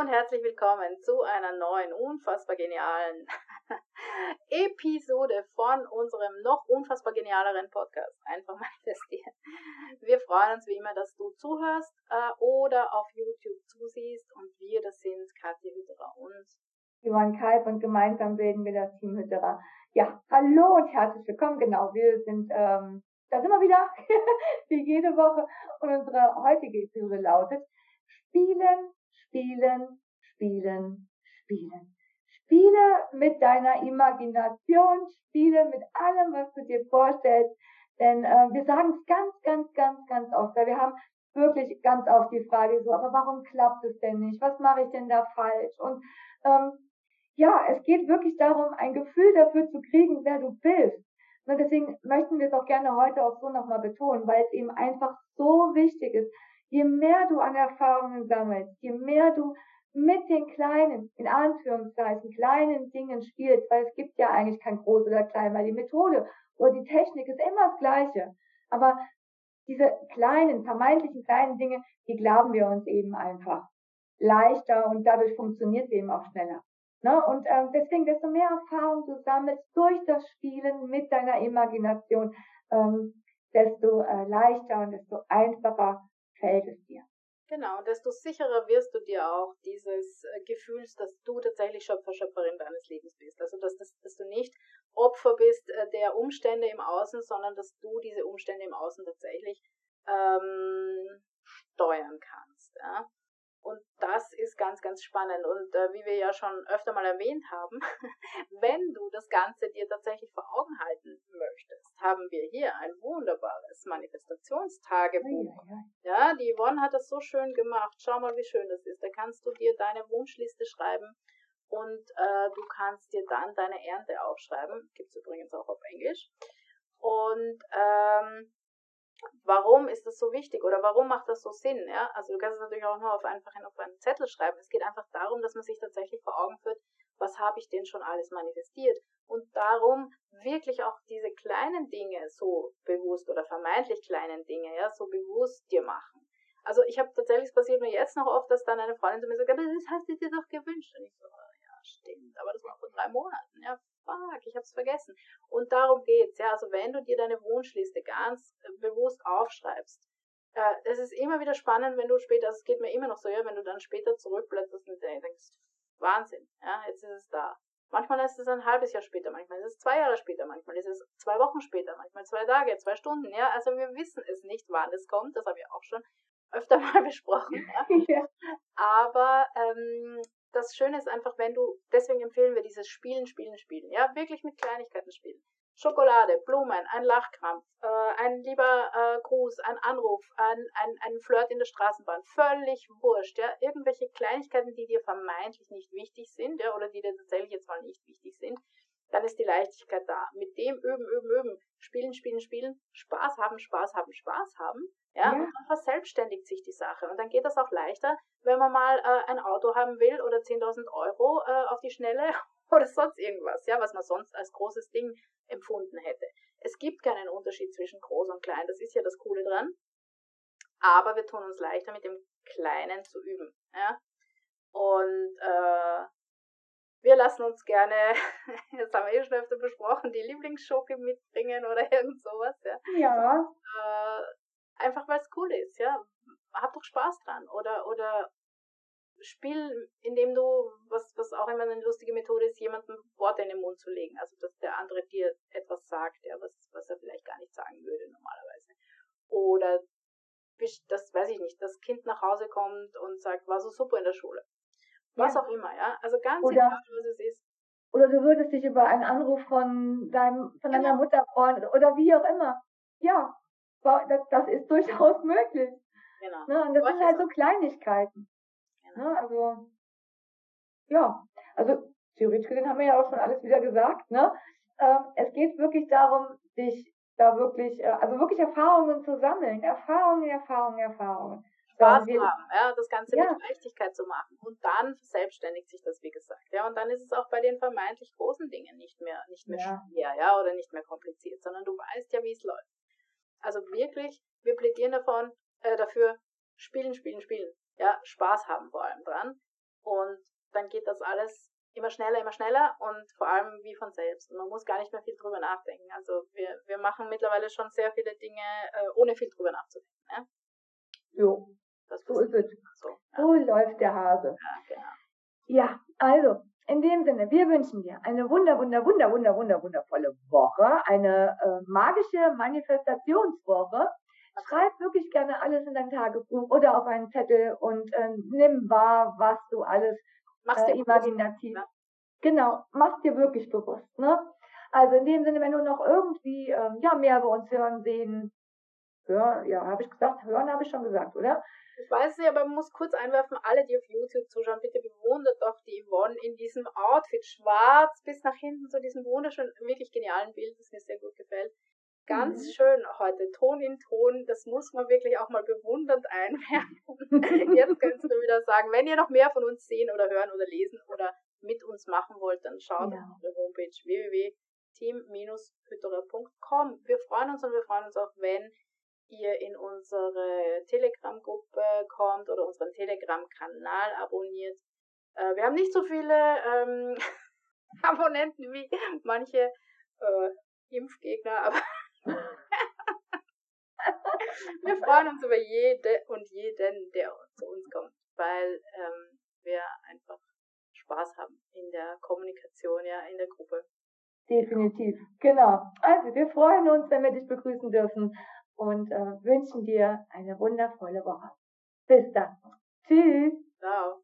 und herzlich willkommen zu einer neuen, unfassbar genialen Episode von unserem noch unfassbar genialeren Podcast. Einfach manifestieren. Wir freuen uns wie immer, dass du zuhörst äh, oder auf YouTube zusiehst und wir, das sind Katja Hütterer und Johann Kalb und gemeinsam bilden wir das Team Hütterer. Ja, hallo und herzlich willkommen. Genau, wir sind, ähm, da sind wir wieder, wie jede Woche. Und unsere heutige Episode lautet, Spielen, Spielen, Spielen, Spielen. Spiele mit deiner Imagination, spiele mit allem, was du dir vorstellst. Denn äh, wir sagen es ganz, ganz, ganz, ganz oft, weil wir haben wirklich ganz oft die Frage so, aber warum klappt es denn nicht? Was mache ich denn da falsch? Und ähm, ja, es geht wirklich darum, ein Gefühl dafür zu kriegen, wer du bist. Und deswegen möchten wir es auch gerne heute auch so nochmal betonen, weil es eben einfach so wichtig ist, je mehr du an Erfahrungen sammelst, je mehr du mit den kleinen, in Anführungszeichen, kleinen Dingen spielst, weil es gibt ja eigentlich kein groß oder klein, weil die Methode oder die Technik ist immer das Gleiche. Aber diese kleinen, vermeintlichen kleinen Dinge, die glauben wir uns eben einfach leichter und dadurch funktioniert es eben auch schneller. Ne? Und ähm, deswegen, desto mehr Erfahrung du sammelst durch das Spielen mit deiner Imagination, ähm, desto äh, leichter und desto einfacher fällt es dir. Genau, desto sicherer wirst du dir auch dieses äh, Gefühls, dass du tatsächlich Schöpfer, Schöpferin deines Lebens bist. Also, dass, dass, dass du nicht Opfer bist äh, der Umstände im Außen, sondern dass du diese Umstände im Außen tatsächlich ähm, steuern kannst. Ja? Das ist ganz, ganz spannend. Und äh, wie wir ja schon öfter mal erwähnt haben, wenn du das Ganze dir tatsächlich vor Augen halten möchtest, haben wir hier ein wunderbares Manifestationstagebuch. Ja, die Yvonne hat das so schön gemacht. Schau mal, wie schön das ist. Da kannst du dir deine Wunschliste schreiben und äh, du kannst dir dann deine Ernte aufschreiben. Gibt es übrigens auch auf Englisch. Und ähm, warum ist das so wichtig oder warum macht das so Sinn? Ja? Also du kannst es natürlich auch nur auf einfach auf einen Zettel schreiben. Es geht einfach darum, dass man sich tatsächlich vor Augen führt, was habe ich denn schon alles manifestiert? Und darum wirklich auch diese kleinen Dinge so bewusst oder vermeintlich kleinen Dinge, ja, so bewusst dir machen. Also ich habe tatsächlich, es passiert mir jetzt noch oft, dass dann eine Freundin zu mir sagt, aber das hast du dir doch gewünscht. Und ich so, ja, stimmt, aber das war vor drei Monaten. Ja, fuck, ich hab's vergessen. Und darum geht's, ja. Also wenn du dir deine Wunschliste ganz äh, bewusst aufschreibst, äh, es ist immer wieder spannend, wenn du später, also es geht mir immer noch so, ja, wenn du dann später zurückblätterst und denkst, Wahnsinn, ja, jetzt ist es da. Manchmal ist es ein halbes Jahr später, manchmal ist es zwei Jahre später, manchmal ist es zwei Wochen später, manchmal zwei Tage, zwei Stunden, ja. Also wir wissen es nicht, wann es kommt, das habe ich auch schon öfter mal besprochen. Ja. ja. Aber ähm, das Schöne ist einfach, wenn du, deswegen empfehlen wir dieses Spielen, Spielen, Spielen. Ja, wirklich mit Kleinigkeiten spielen. Schokolade, Blumen, ein Lachkrampf, äh, ein lieber äh, Gruß, ein Anruf, ein, ein, ein Flirt in der Straßenbahn, völlig wurscht, ja, irgendwelche Kleinigkeiten, die dir vermeintlich nicht wichtig sind, ja, oder die dir tatsächlich jetzt mal nicht wichtig sind, dann ist die Leichtigkeit da. Mit dem üben, üben, üben, spielen, spielen, spielen, Spaß haben, Spaß haben, Spaß haben, ja, ja. und dann verselbstständigt sich die Sache. Und dann geht das auch leichter, wenn man mal äh, ein Auto haben will oder 10.000 Euro äh, auf die Schnelle oder sonst irgendwas, ja, was man sonst als großes Ding empfunden hätte. Es gibt keinen Unterschied zwischen groß und klein, das ist ja das Coole dran. Aber wir tun uns leichter, mit dem Kleinen zu üben. Ja? Und äh, wir lassen uns gerne, das haben wir eh schon öfter besprochen, die Lieblingsschoke mitbringen oder irgend sowas. Ja. ja. Äh, einfach weil es cool ist, ja. Hab doch Spaß dran. Oder, oder Spiel, indem du, was, was auch immer eine lustige Methode ist, jemandem Worte in den Mund zu legen. Also, dass der andere dir etwas sagt, ja, was, was er vielleicht gar nicht sagen würde normalerweise. Oder, das weiß ich nicht, das Kind nach Hause kommt und sagt, war so super in der Schule. Was ja. auch immer, ja. Also ganz oder, egal, was es ist. Oder du würdest dich über einen Anruf von deinem, von deiner genau. Mutter freuen oder wie auch immer. Ja, das, das ist durchaus möglich. Genau. Ne? Und das sind halt so Kleinigkeiten. Genau. Ne? Also, ja, also theoretisch gesehen haben wir ja auch schon alles wieder gesagt. Ne? Ähm, es geht wirklich darum, sich da wirklich, äh, also wirklich Erfahrungen zu sammeln. Erfahrungen, Erfahrungen, Erfahrungen. Spaß haben, ja, das Ganze ja. mit Leichtigkeit zu machen. Und dann verselbstständigt sich das, wie gesagt. Ja, und dann ist es auch bei den vermeintlich großen Dingen nicht mehr, nicht mehr ja. schwer, ja, oder nicht mehr kompliziert, sondern du weißt ja, wie es läuft. Also wirklich, wir plädieren davon, äh, dafür, spielen, spielen, spielen. Ja, Spaß haben vor allem dran. Und dann geht das alles immer schneller, immer schneller und vor allem wie von selbst. Und man muss gar nicht mehr viel drüber nachdenken. Also wir, wir machen mittlerweile schon sehr viele Dinge, äh, ohne viel drüber nachzudenken. Ne? Jo, das so ist es. So, ja. so läuft der Hase. Ja, genau. Ja, also in dem Sinne, wir wünschen dir eine wunder, wunder, wunder, wunder, wunder, wundervolle Woche, eine äh, magische Manifestationswoche. Schreib wirklich gerne alles in dein Tagebuch oder auf einen Zettel und äh, nimm wahr, was du alles Machst äh, imaginativ. Bewusst, ne? Genau, machst dir wirklich bewusst. Ne? Also in dem Sinne, wenn du noch irgendwie ähm, ja mehr über uns hören, sehen, hören, ja, habe ich gesagt, hören habe ich schon gesagt, oder? Ich weiß nicht, aber man muss kurz einwerfen, alle, die auf YouTube zuschauen, bitte bewundert doch die Yvonne in diesem Outfit, schwarz bis nach hinten, so diesem wunderschönen, wirklich genialen Bild, das mir sehr gut gefällt. Ganz mhm. schön heute, Ton in Ton, das muss man wirklich auch mal bewundernd einwerfen. Jetzt könntest du wieder sagen, wenn ihr noch mehr von uns sehen oder hören oder lesen oder mit uns machen wollt, dann schaut ja. auf unsere Homepage www.team-hütterer.com. Wir freuen uns und wir freuen uns auch, wenn ihr in unsere Telegram-Gruppe kommt oder unseren Telegram-Kanal abonniert. Äh, wir haben nicht so viele ähm, Abonnenten wie manche äh, Impfgegner, aber wir freuen uns über jede und jeden, der zu uns kommt, weil ähm, wir einfach Spaß haben in der Kommunikation, ja, in der Gruppe. Definitiv, genau. Also wir freuen uns, wenn wir dich begrüßen dürfen und äh, wünschen dir eine wundervolle Woche. Bis dann. Tschüss. Ciao.